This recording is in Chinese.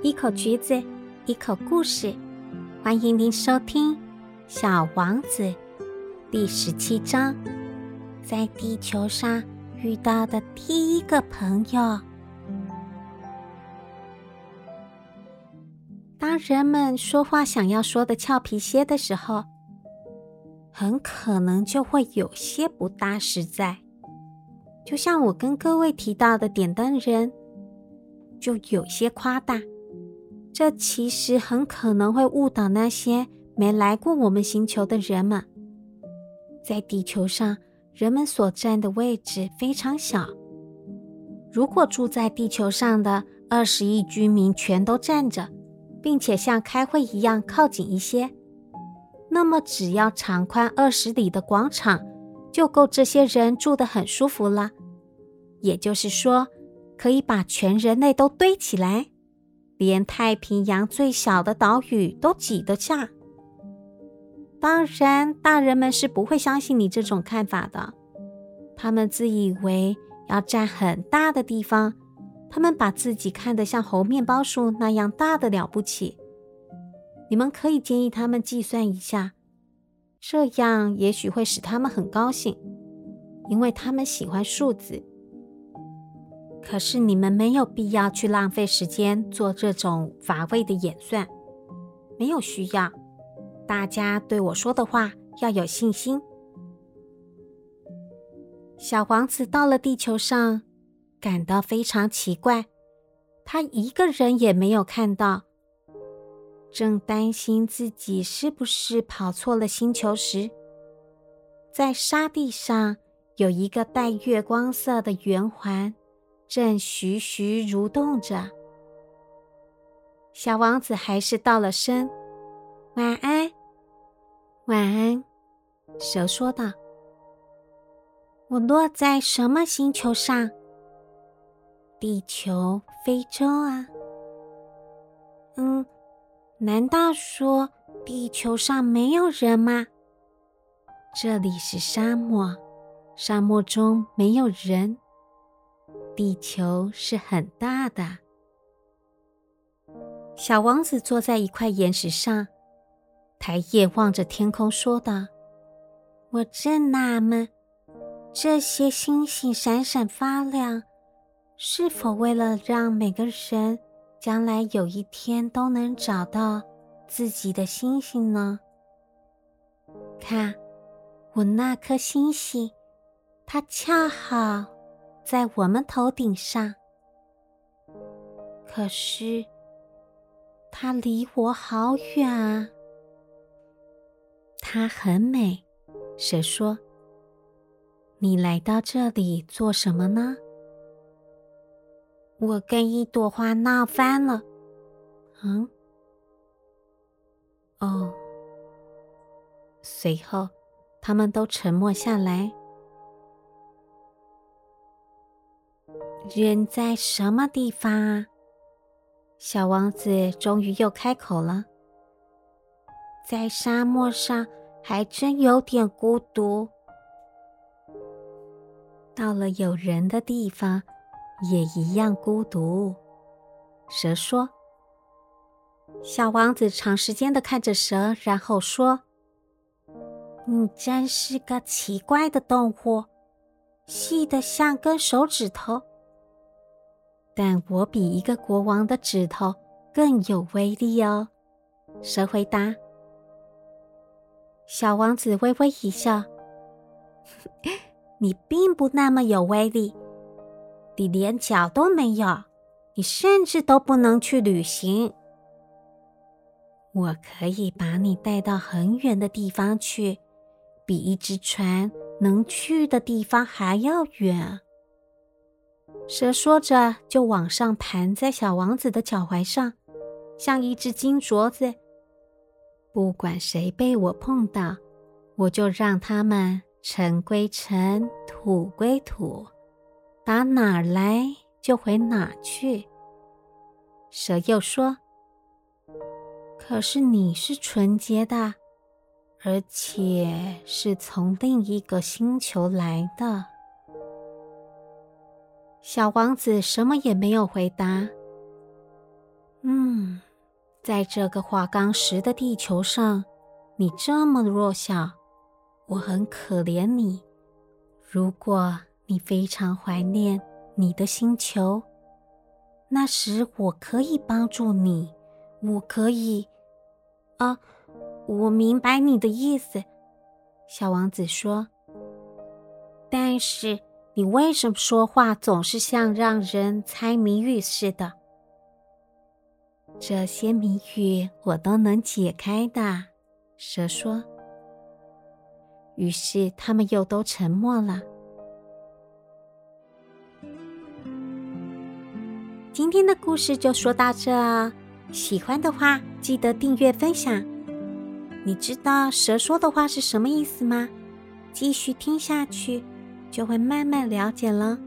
一口橘子，一口故事，欢迎您收听《小王子》第十七章，在地球上遇到的第一个朋友。当人们说话想要说的俏皮些的时候，很可能就会有些不大实在。就像我跟各位提到的点灯人，就有些夸大。这其实很可能会误导那些没来过我们星球的人们。在地球上，人们所占的位置非常小。如果住在地球上的二十亿居民全都站着，并且像开会一样靠近一些，那么只要长宽二十里的广场就够这些人住得很舒服了。也就是说，可以把全人类都堆起来。连太平洋最小的岛屿都挤得下。当然，大人们是不会相信你这种看法的。他们自以为要占很大的地方，他们把自己看得像猴面包树那样大的了不起。你们可以建议他们计算一下，这样也许会使他们很高兴，因为他们喜欢数字。可是你们没有必要去浪费时间做这种乏味的演算，没有需要。大家对我说的话要有信心。小王子到了地球上，感到非常奇怪，他一个人也没有看到。正担心自己是不是跑错了星球时，在沙地上有一个带月光色的圆环。正徐徐蠕动着，小王子还是道了声晚安。晚安，蛇说道：“我落在什么星球上？地球、非洲啊？嗯，难道说地球上没有人吗？这里是沙漠，沙漠中没有人。”地球是很大的。小王子坐在一块岩石上，抬眼望着天空，说道：“我正纳闷，这些星星闪闪发亮，是否为了让每个人将来有一天都能找到自己的星星呢？看，我那颗星星，它恰好……”在我们头顶上，可是它离我好远啊。它很美，蛇说：“你来到这里做什么呢？”我跟一朵花闹翻了。嗯，哦。随后，他们都沉默下来。人在什么地方啊？小王子终于又开口了。在沙漠上还真有点孤独。到了有人的地方，也一样孤独。蛇说。小王子长时间的看着蛇，然后说：“你真是个奇怪的动物，细的像根手指头。”但我比一个国王的指头更有威力哦。蛇回答。小王子微微一笑：“ 你并不那么有威力，你连脚都没有，你甚至都不能去旅行。我可以把你带到很远的地方去，比一只船能去的地方还要远。”蛇说着，就往上弹在小王子的脚踝上，像一只金镯子。不管谁被我碰到，我就让他们尘归尘，土归土，打哪儿来就回哪去。蛇又说：“可是你是纯洁的，而且是从另一个星球来的。”小王子什么也没有回答。嗯，在这个花岗石的地球上，你这么弱小，我很可怜你。如果你非常怀念你的星球，那时我可以帮助你。我可以……啊，我明白你的意思。”小王子说。“但是你为什么说话总是像让人猜谜语似的？”这些谜语我都能解开的，蛇说。于是他们又都沉默了。今天的故事就说到这，喜欢的话记得订阅分享。你知道蛇说的话是什么意思吗？继续听下去，就会慢慢了解了。